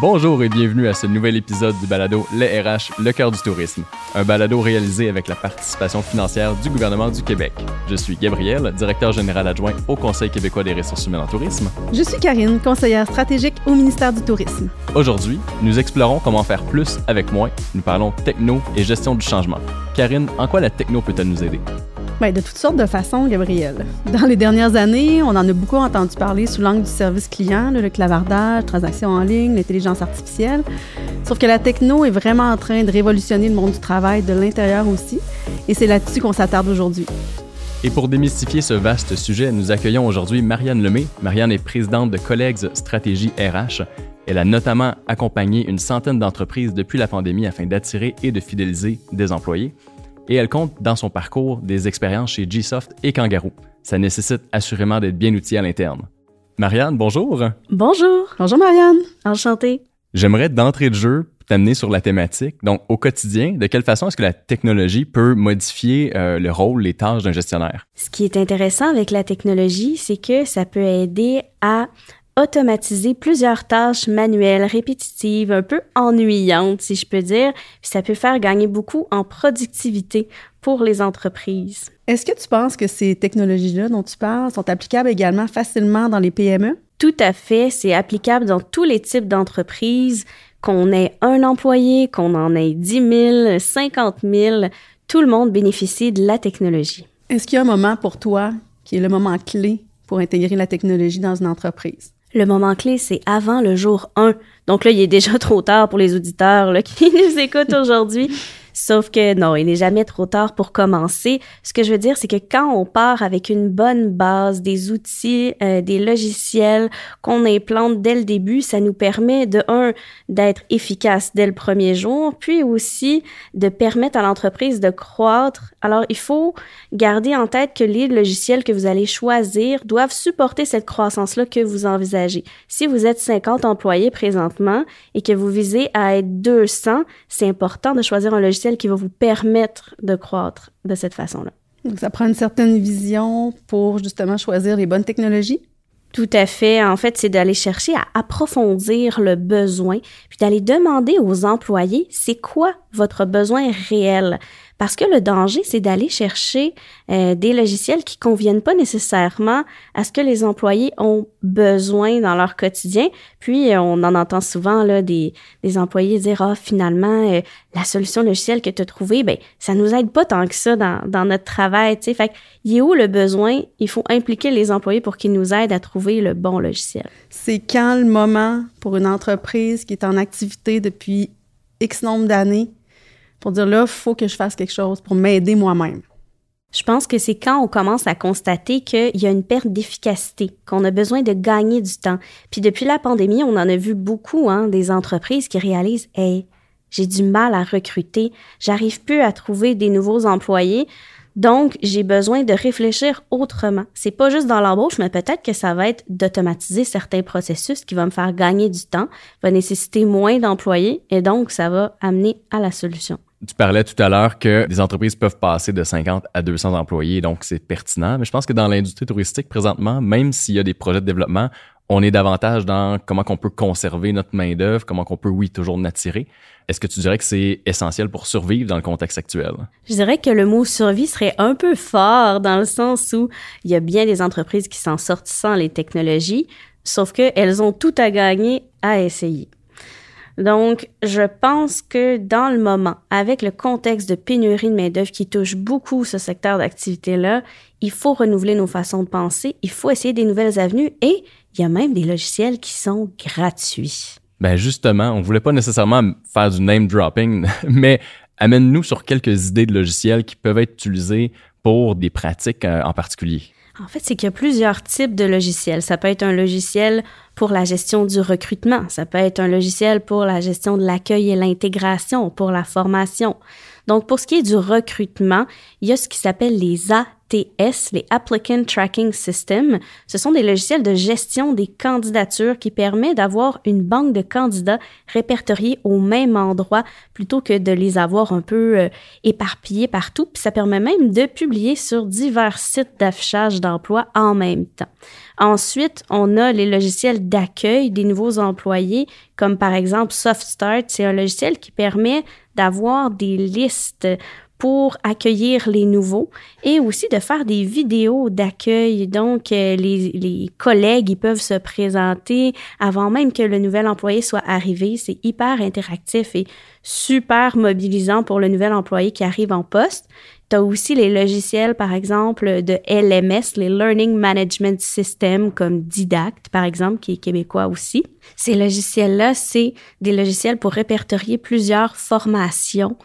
Bonjour et bienvenue à ce nouvel épisode du balado Les RH, le cœur du tourisme, un balado réalisé avec la participation financière du gouvernement du Québec. Je suis Gabriel, directeur général adjoint au Conseil québécois des ressources humaines en tourisme. Je suis Karine, conseillère stratégique au ministère du Tourisme. Aujourd'hui, nous explorons comment faire plus avec moins. Nous parlons techno et gestion du changement. Karine, en quoi la techno peut-elle nous aider? Bien, de toutes sortes de façons, Gabriel. Dans les dernières années, on en a beaucoup entendu parler sous l'angle du service client, le clavardage, transactions en ligne, l'intelligence artificielle. Sauf que la techno est vraiment en train de révolutionner le monde du travail de l'intérieur aussi, et c'est là-dessus qu'on s'attarde aujourd'hui. Et pour démystifier ce vaste sujet, nous accueillons aujourd'hui Marianne Lemay. Marianne est présidente de Collègues Stratégie RH. Elle a notamment accompagné une centaine d'entreprises depuis la pandémie afin d'attirer et de fidéliser des employés et elle compte dans son parcours des expériences chez Gsoft et Kangaroo. Ça nécessite assurément d'être bien outillé à l'interne. Marianne, bonjour. Bonjour. Bonjour Marianne. Enchantée. J'aimerais d'entrée de jeu t'amener sur la thématique. Donc, au quotidien, de quelle façon est-ce que la technologie peut modifier euh, le rôle, les tâches d'un gestionnaire? Ce qui est intéressant avec la technologie, c'est que ça peut aider à automatiser plusieurs tâches manuelles, répétitives, un peu ennuyantes, si je peux dire, puis ça peut faire gagner beaucoup en productivité pour les entreprises. Est-ce que tu penses que ces technologies-là dont tu parles sont applicables également facilement dans les PME? Tout à fait, c'est applicable dans tous les types d'entreprises, qu'on ait un employé, qu'on en ait 10 000, 50 000, tout le monde bénéficie de la technologie. Est-ce qu'il y a un moment pour toi qui est le moment clé pour intégrer la technologie dans une entreprise? Le moment clé, c'est avant le jour 1. Donc là, il est déjà trop tard pour les auditeurs qui nous écoutent aujourd'hui. Sauf que non, il n'est jamais trop tard pour commencer. Ce que je veux dire, c'est que quand on part avec une bonne base, des outils, euh, des logiciels qu'on implante dès le début, ça nous permet de un d'être efficace dès le premier jour, puis aussi de permettre à l'entreprise de croître. Alors, il faut garder en tête que les logiciels que vous allez choisir doivent supporter cette croissance-là que vous envisagez. Si vous êtes 50 employés présentement et que vous visez à être 200, c'est important de choisir un logiciel qui va vous permettre de croître de cette façon-là. Donc, ça prend une certaine vision pour justement choisir les bonnes technologies? Tout à fait. En fait, c'est d'aller chercher à approfondir le besoin, puis d'aller demander aux employés, c'est quoi votre besoin réel? Parce que le danger, c'est d'aller chercher euh, des logiciels qui conviennent pas nécessairement à ce que les employés ont besoin dans leur quotidien. Puis, euh, on en entend souvent là, des, des employés dire, ah, finalement, euh, la solution logicielle que tu as trouvée, ben, ça nous aide pas tant que ça dans, dans notre travail. sais. Fait il est où le besoin? Il faut impliquer les employés pour qu'ils nous aident à trouver le bon logiciel. C'est quand le moment pour une entreprise qui est en activité depuis X nombre d'années pour dire là, il faut que je fasse quelque chose pour m'aider moi-même. Je pense que c'est quand on commence à constater qu'il y a une perte d'efficacité, qu'on a besoin de gagner du temps. Puis depuis la pandémie, on en a vu beaucoup, hein, des entreprises qui réalisent, hey, j'ai du mal à recruter, j'arrive plus à trouver des nouveaux employés. Donc, j'ai besoin de réfléchir autrement. C'est pas juste dans l'embauche, mais peut-être que ça va être d'automatiser certains processus qui vont me faire gagner du temps, va nécessiter moins d'employés et donc ça va amener à la solution. Tu parlais tout à l'heure que des entreprises peuvent passer de 50 à 200 employés, donc c'est pertinent. Mais je pense que dans l'industrie touristique présentement, même s'il y a des projets de développement, on est davantage dans comment qu'on peut conserver notre main d'œuvre, comment qu'on peut, oui, toujours l'attirer. Est-ce que tu dirais que c'est essentiel pour survivre dans le contexte actuel? Je dirais que le mot survie serait un peu fort dans le sens où il y a bien des entreprises qui s'en sortent sans les technologies, sauf qu'elles ont tout à gagner à essayer. Donc, je pense que dans le moment, avec le contexte de pénurie de main-d'œuvre qui touche beaucoup ce secteur d'activité-là, il faut renouveler nos façons de penser, il faut essayer des nouvelles avenues et il y a même des logiciels qui sont gratuits. Ben justement, on voulait pas nécessairement faire du name dropping, mais amène-nous sur quelques idées de logiciels qui peuvent être utilisés pour des pratiques euh, en particulier. En fait, c'est qu'il y a plusieurs types de logiciels. Ça peut être un logiciel pour la gestion du recrutement, ça peut être un logiciel pour la gestion de l'accueil et l'intégration, pour la formation. Donc, pour ce qui est du recrutement, il y a ce qui s'appelle les AT ATS, les Applicant Tracking System. Ce sont des logiciels de gestion des candidatures qui permettent d'avoir une banque de candidats répertoriés au même endroit plutôt que de les avoir un peu euh, éparpillés partout. Puis ça permet même de publier sur divers sites d'affichage d'emploi en même temps. Ensuite, on a les logiciels d'accueil des nouveaux employés, comme par exemple SoftStart. C'est un logiciel qui permet d'avoir des listes pour accueillir les nouveaux et aussi de faire des vidéos d'accueil. Donc, euh, les, les, collègues, ils peuvent se présenter avant même que le nouvel employé soit arrivé. C'est hyper interactif et super mobilisant pour le nouvel employé qui arrive en poste. Tu as aussi les logiciels, par exemple, de LMS, les Learning Management System, comme Didact, par exemple, qui est québécois aussi. Ces logiciels-là, c'est des logiciels pour répertorier plusieurs formations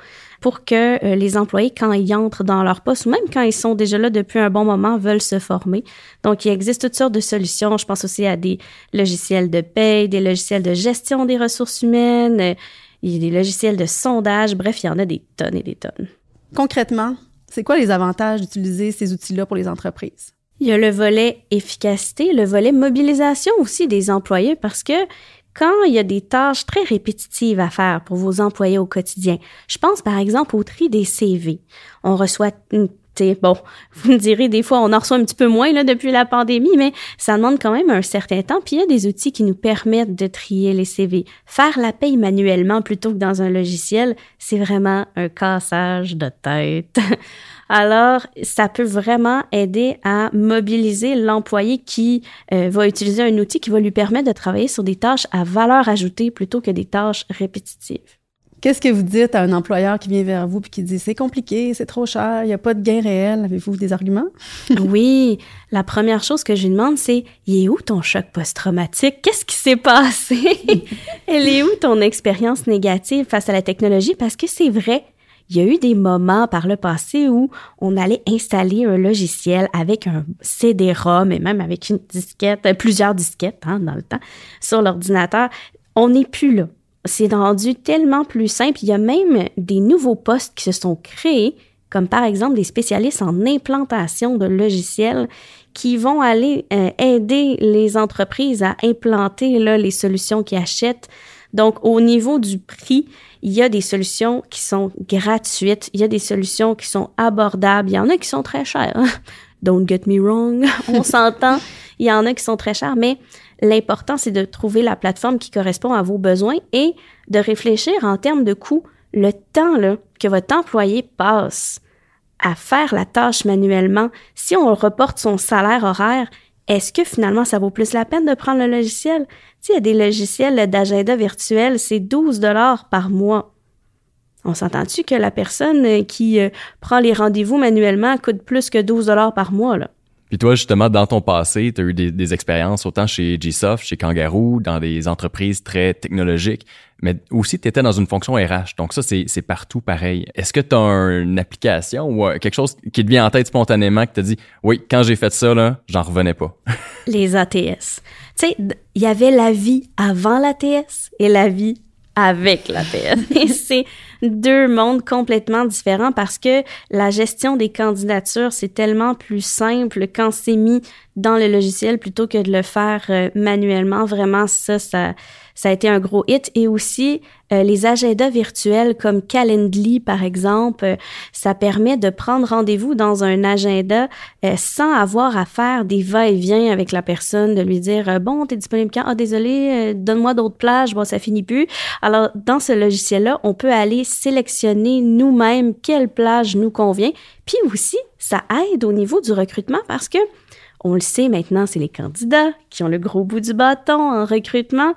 pour que euh, les employés, quand ils entrent dans leur poste, ou même quand ils sont déjà là depuis un bon moment, veulent se former. Donc, il existe toutes sortes de solutions. Je pense aussi à des logiciels de paie, des logiciels de gestion des ressources humaines, euh, il y a des logiciels de sondage. Bref, il y en a des tonnes et des tonnes. Concrètement, c'est quoi les avantages d'utiliser ces outils-là pour les entreprises? Il y a le volet efficacité, le volet mobilisation aussi des employés parce que quand il y a des tâches très répétitives à faire pour vos employés au quotidien, je pense par exemple au tri des CV. On reçoit bon, vous me direz, des fois, on en reçoit un petit peu moins là, depuis la pandémie, mais ça demande quand même un certain temps. Puis il y a des outils qui nous permettent de trier les CV. Faire la paye manuellement plutôt que dans un logiciel, c'est vraiment un cassage de tête. Alors, ça peut vraiment aider à mobiliser l'employé qui euh, va utiliser un outil qui va lui permettre de travailler sur des tâches à valeur ajoutée plutôt que des tâches répétitives. Qu'est-ce que vous dites à un employeur qui vient vers vous et qui dit c'est compliqué, c'est trop cher, il n'y a pas de gain réel? Avez-vous des arguments? oui. La première chose que je lui demande, c'est il est où ton choc post-traumatique? Qu'est-ce qui s'est passé? Elle est où ton expérience négative face à la technologie? Parce que c'est vrai, il y a eu des moments par le passé où on allait installer un logiciel avec un CD-ROM et même avec une disquette, euh, plusieurs disquettes hein, dans le temps, sur l'ordinateur. On n'est plus là. C'est rendu tellement plus simple. Il y a même des nouveaux postes qui se sont créés, comme par exemple des spécialistes en implantation de logiciels qui vont aller euh, aider les entreprises à implanter là, les solutions qu'ils achètent. Donc, au niveau du prix, il y a des solutions qui sont gratuites, il y a des solutions qui sont abordables, il y en a qui sont très chères. Hein. Don't get me wrong, on s'entend. Il y en a qui sont très chères, mais l'important, c'est de trouver la plateforme qui correspond à vos besoins et de réfléchir en termes de coût. Le temps que votre employé passe à faire la tâche manuellement, si on reporte son salaire horaire, est-ce que finalement ça vaut plus la peine de prendre le logiciel? Tu il y a des logiciels d'agenda virtuel, c'est 12 dollars par mois. On s'entend-tu que la personne euh, qui euh, prend les rendez-vous manuellement coûte plus que 12 dollars par mois, là? Puis toi, justement, dans ton passé, tu as eu des, expériences autant chez GSoft, chez Kangaroo, dans des entreprises très technologiques, mais aussi tu étais dans une fonction RH. Donc ça, c'est partout pareil. Est-ce que tu as une application ou euh, quelque chose qui te vient en tête spontanément qui te dit, oui, quand j'ai fait ça, là, j'en revenais pas? Les ATS. Tu sais, il y avait la vie avant l'ATS et la vie avec l'ATS. et c'est deux mondes complètement différents parce que la gestion des candidatures, c'est tellement plus simple quand c'est mis dans le logiciel plutôt que de le faire euh, manuellement. Vraiment, ça, ça, ça a été un gros hit. Et aussi, euh, les agendas virtuels comme Calendly, par exemple, euh, ça permet de prendre rendez-vous dans un agenda sans avoir à faire des va-et-vient avec la personne, de lui dire bon, t'es disponible quand? Ah, désolé, donne-moi d'autres plages. Bon, ça finit plus. Alors, dans ce logiciel-là, on peut aller sélectionner nous-mêmes quelle plage nous convient. Puis aussi, ça aide au niveau du recrutement parce que on le sait maintenant, c'est les candidats qui ont le gros bout du bâton en recrutement.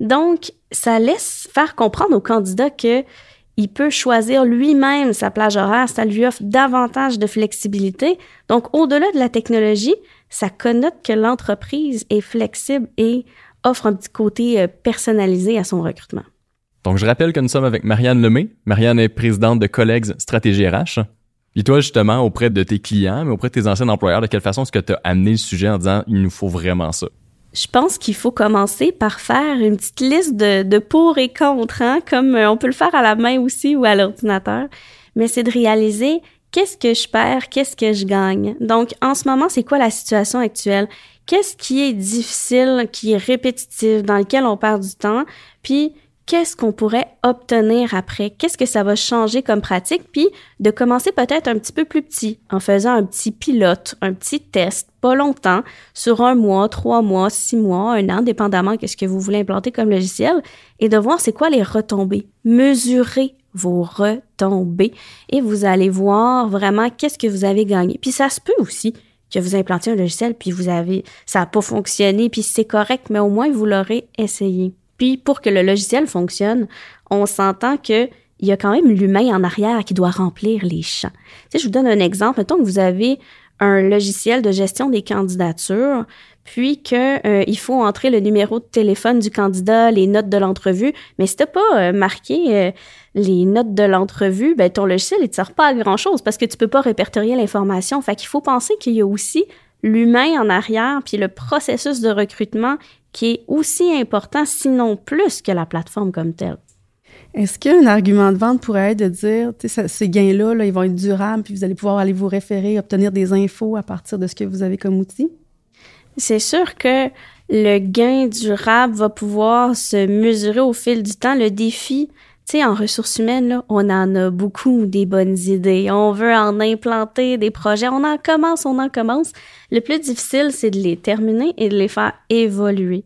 Donc, ça laisse faire comprendre au candidat que il peut choisir lui-même sa plage horaire, ça lui offre davantage de flexibilité. Donc, au-delà de la technologie, ça connote que l'entreprise est flexible et offre un petit côté euh, personnalisé à son recrutement. Donc, je rappelle que nous sommes avec Marianne Lemay. Marianne est présidente de Collègues Stratégie RH. Et toi, justement, auprès de tes clients, mais auprès de tes anciens employeurs, de quelle façon est-ce que tu as amené le sujet en disant il nous faut vraiment ça? je pense qu'il faut commencer par faire une petite liste de, de pour et contre, hein, comme euh, on peut le faire à la main aussi ou à l'ordinateur. Mais c'est de réaliser qu'est-ce que je perds, qu'est-ce que je gagne. Donc, en ce moment, c'est quoi la situation actuelle? Qu'est-ce qui est difficile, qui est répétitif, dans lequel on perd du temps? Puis, qu'est-ce qu'on pourrait obtenir après, qu'est-ce que ça va changer comme pratique, puis de commencer peut-être un petit peu plus petit, en faisant un petit pilote, un petit test, pas longtemps, sur un mois, trois mois, six mois, un an, dépendamment de ce que vous voulez implanter comme logiciel, et de voir c'est quoi les retombées. Mesurer vos retombées et vous allez voir vraiment qu'est-ce que vous avez gagné. Puis ça se peut aussi que vous implantiez un logiciel puis vous avez ça n'a pas fonctionné puis c'est correct mais au moins vous l'aurez essayé. Puis pour que le logiciel fonctionne, on s'entend que il y a quand même l'humain en arrière qui doit remplir les champs. Tu je vous donne un exemple. Mettons que vous avez un logiciel de gestion des candidatures, puis que euh, faut entrer le numéro de téléphone du candidat, les notes de l'entrevue. Mais si t'as pas euh, marqué euh, les notes de l'entrevue, ben ton logiciel il te sert pas à grand chose parce que tu peux pas répertorier l'information. Fait qu'il faut penser qu'il y a aussi l'humain en arrière, puis le processus de recrutement qui est aussi important, sinon plus que la plateforme comme telle. Est-ce qu'un argument de vente pourrait être de dire, ces gains-là, là, ils vont être durables, puis vous allez pouvoir aller vous référer, obtenir des infos à partir de ce que vous avez comme outil? C'est sûr que le gain durable va pouvoir se mesurer au fil du temps. Le défi, tu sais, en ressources humaines, là, on en a beaucoup des bonnes idées. On veut en implanter des projets. On en commence, on en commence. Le plus difficile, c'est de les terminer et de les faire évoluer.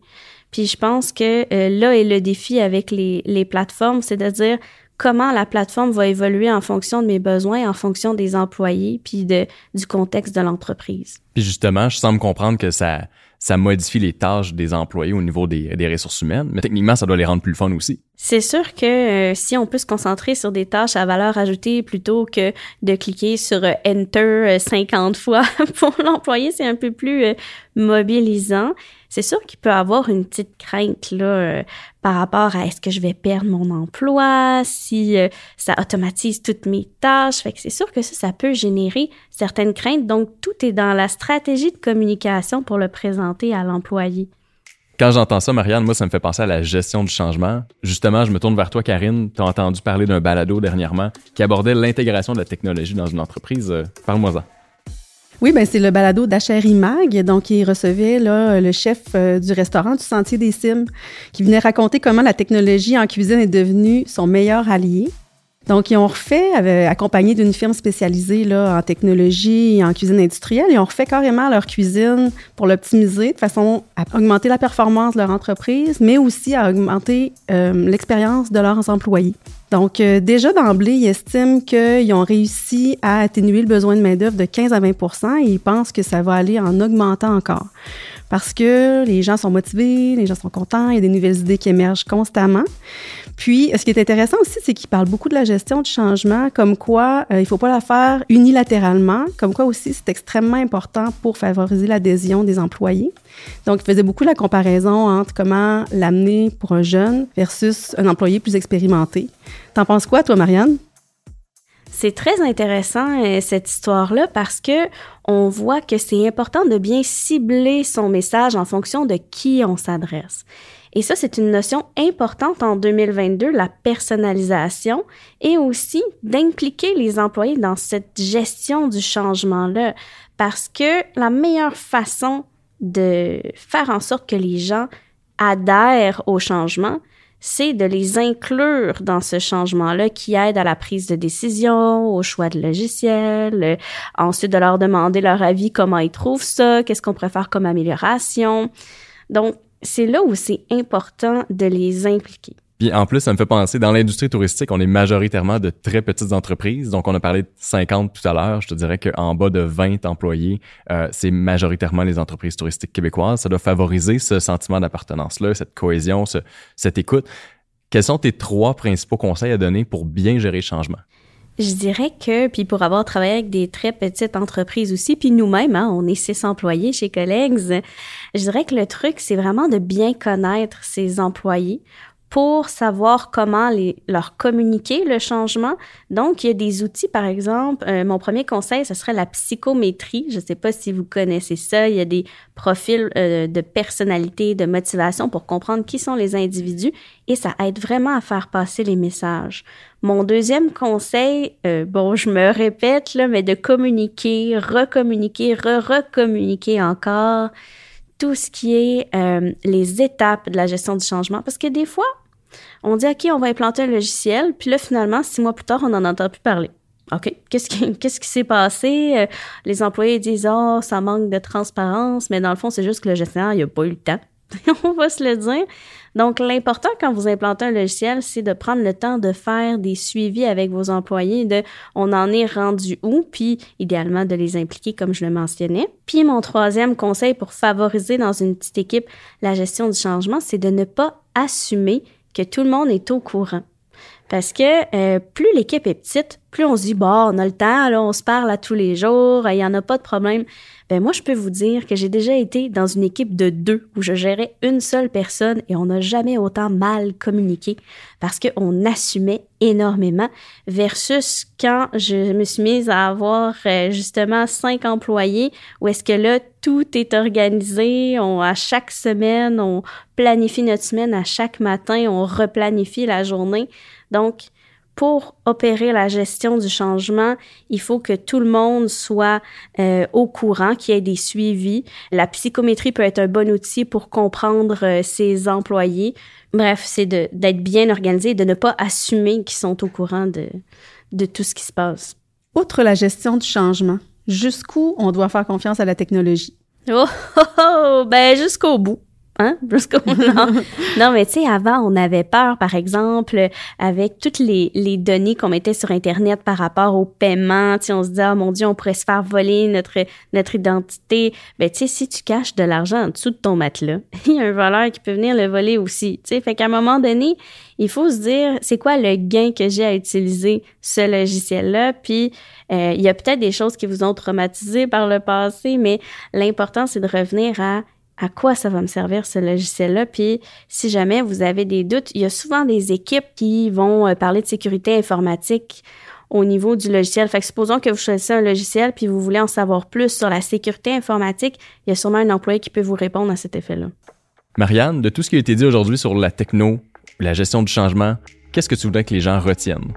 Puis je pense que euh, là est le défi avec les, les plateformes, c'est de dire comment la plateforme va évoluer en fonction de mes besoins, en fonction des employés, puis de, du contexte de l'entreprise. Puis justement, je semble comprendre que ça, ça modifie les tâches des employés au niveau des, des ressources humaines, mais techniquement, ça doit les rendre plus fun aussi. C'est sûr que euh, si on peut se concentrer sur des tâches à valeur ajoutée plutôt que de cliquer sur euh, Enter 50 euh, fois pour l'employé, c'est un peu plus mobilisant. C'est sûr qu'il peut avoir une petite crainte là par rapport à est-ce que je vais perdre mon emploi, si ça automatise toutes mes tâches. Fait que c'est sûr que ça, ça peut générer certaines craintes. Donc tout est dans la stratégie de communication pour le présenter à l'employé. Quand j'entends ça, Marianne, moi, ça me fait penser à la gestion du changement. Justement, je me tourne vers toi, Karine. Tu as entendu parler d'un balado dernièrement qui abordait l'intégration de la technologie dans une entreprise. Euh, parle-moi-en. Oui, ben c'est le balado d'Acheri Mag. Donc, il recevait le chef euh, du restaurant du Sentier des Cimes qui venait raconter comment la technologie en cuisine est devenue son meilleur allié. Donc, ils ont refait, accompagné d'une firme spécialisée là, en technologie et en cuisine industrielle, ils ont refait carrément leur cuisine pour l'optimiser de façon à augmenter la performance de leur entreprise, mais aussi à augmenter euh, l'expérience de leurs employés. Donc, euh, déjà d'emblée, ils estiment qu'ils ont réussi à atténuer le besoin de main-d'œuvre de 15 à 20 et ils pensent que ça va aller en augmentant encore. Parce que les gens sont motivés, les gens sont contents, il y a des nouvelles idées qui émergent constamment. Puis, ce qui est intéressant aussi, c'est qu'il parle beaucoup de la gestion du changement, comme quoi euh, il ne faut pas la faire unilatéralement, comme quoi aussi c'est extrêmement important pour favoriser l'adhésion des employés. Donc, il faisait beaucoup la comparaison entre comment l'amener pour un jeune versus un employé plus expérimenté. T'en penses quoi, toi, Marianne? C'est très intéressant euh, cette histoire-là parce que on voit que c'est important de bien cibler son message en fonction de qui on s'adresse. Et ça, c'est une notion importante en 2022, la personnalisation, et aussi d'impliquer les employés dans cette gestion du changement-là, parce que la meilleure façon de faire en sorte que les gens adhèrent au changement, c'est de les inclure dans ce changement-là qui aide à la prise de décision, au choix de logiciel, euh, ensuite de leur demander leur avis, comment ils trouvent ça, qu'est-ce qu'on préfère comme amélioration. Donc, c'est là où c'est important de les impliquer. Puis en plus, ça me fait penser, dans l'industrie touristique, on est majoritairement de très petites entreprises. Donc, on a parlé de 50 tout à l'heure. Je te dirais qu'en bas de 20 employés, euh, c'est majoritairement les entreprises touristiques québécoises. Ça doit favoriser ce sentiment d'appartenance-là, cette cohésion, cette écoute. Quels sont tes trois principaux conseils à donner pour bien gérer le changement? Je dirais que, puis pour avoir travaillé avec des très petites entreprises aussi, puis nous-mêmes, hein, on est six employés chez Colleagues, je dirais que le truc, c'est vraiment de bien connaître ses employés pour savoir comment les, leur communiquer le changement. Donc, il y a des outils, par exemple, euh, mon premier conseil, ce serait la psychométrie. Je ne sais pas si vous connaissez ça. Il y a des profils euh, de personnalité, de motivation pour comprendre qui sont les individus et ça aide vraiment à faire passer les messages. Mon deuxième conseil, euh, bon, je me répète, là, mais de communiquer, recommuniquer, re-recommuniquer encore tout ce qui est les étapes de la gestion du changement. Parce que des fois, on dit, OK, on va implanter un logiciel, puis là, finalement, six mois plus tard, on n'en entend plus parler. OK, qu'est-ce qui s'est passé? Euh, les employés disent, oh, ça manque de transparence, mais dans le fond, c'est juste que le gestionnaire, il n'a pas eu le temps. on va se le dire. Donc, l'important quand vous implantez un logiciel, c'est de prendre le temps de faire des suivis avec vos employés, de on en est rendu où, puis idéalement de les impliquer comme je le mentionnais. Puis mon troisième conseil pour favoriser dans une petite équipe la gestion du changement, c'est de ne pas assumer que tout le monde est au courant. Parce que euh, plus l'équipe est petite, plus on se dit, bon, on a le temps, là, on se parle à tous les jours, il n'y en a pas de problème. Ben moi, je peux vous dire que j'ai déjà été dans une équipe de deux où je gérais une seule personne et on n'a jamais autant mal communiqué parce qu'on assumait énormément versus quand je me suis mise à avoir euh, justement cinq employés où est-ce que là, tout est organisé, on, à chaque semaine, on planifie notre semaine, à chaque matin, on replanifie la journée. Donc, pour opérer la gestion du changement, il faut que tout le monde soit euh, au courant, qu'il y ait des suivis. La psychométrie peut être un bon outil pour comprendre euh, ses employés. Bref, c'est d'être bien organisé et de ne pas assumer qu'ils sont au courant de, de tout ce qui se passe. Outre la gestion du changement, jusqu'où on doit faire confiance à la technologie? Oh, oh, oh ben jusqu'au bout. Hein? non. mais tu sais, avant, on avait peur, par exemple, avec toutes les, les données qu'on mettait sur Internet par rapport au paiement. Tu sais, on se dit, oh mon Dieu, on pourrait se faire voler notre, notre identité. Ben, tu sais, si tu caches de l'argent en dessous de ton matelas, il y a un voleur qui peut venir le voler aussi. Tu sais, fait qu'à un moment donné, il faut se dire, c'est quoi le gain que j'ai à utiliser ce logiciel-là? Puis, euh, il y a peut-être des choses qui vous ont traumatisé par le passé, mais l'important, c'est de revenir à à quoi ça va me servir ce logiciel-là. Puis si jamais vous avez des doutes, il y a souvent des équipes qui vont euh, parler de sécurité informatique au niveau du logiciel. Fait que supposons que vous choisissez un logiciel puis vous voulez en savoir plus sur la sécurité informatique, il y a sûrement un employé qui peut vous répondre à cet effet-là. Marianne, de tout ce qui a été dit aujourd'hui sur la techno, la gestion du changement, qu'est-ce que tu voudrais que les gens retiennent?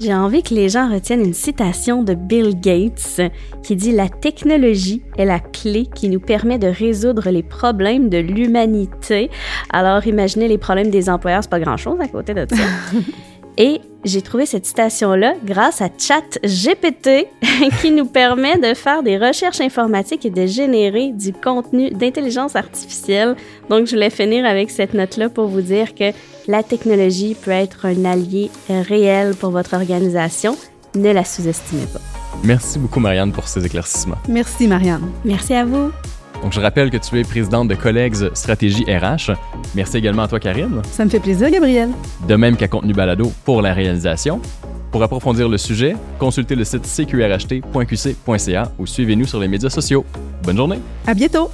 J'ai envie que les gens retiennent une citation de Bill Gates qui dit La technologie est la clé qui nous permet de résoudre les problèmes de l'humanité. Alors, imaginez les problèmes des employeurs, c'est pas grand-chose à côté de ça. Et j'ai trouvé cette citation-là grâce à ChatGPT qui nous permet de faire des recherches informatiques et de générer du contenu d'intelligence artificielle. Donc, je voulais finir avec cette note-là pour vous dire que la technologie peut être un allié réel pour votre organisation. Ne la sous-estimez pas. Merci beaucoup, Marianne, pour ces éclaircissements. Merci, Marianne. Merci à vous. Donc, je rappelle que tu es présidente de Collègues Stratégie RH. Merci également à toi, Karine. Ça me fait plaisir, Gabriel. De même qu'à Contenu Balado pour la réalisation. Pour approfondir le sujet, consultez le site cqrht.qc.ca ou suivez-nous sur les médias sociaux. Bonne journée. À bientôt.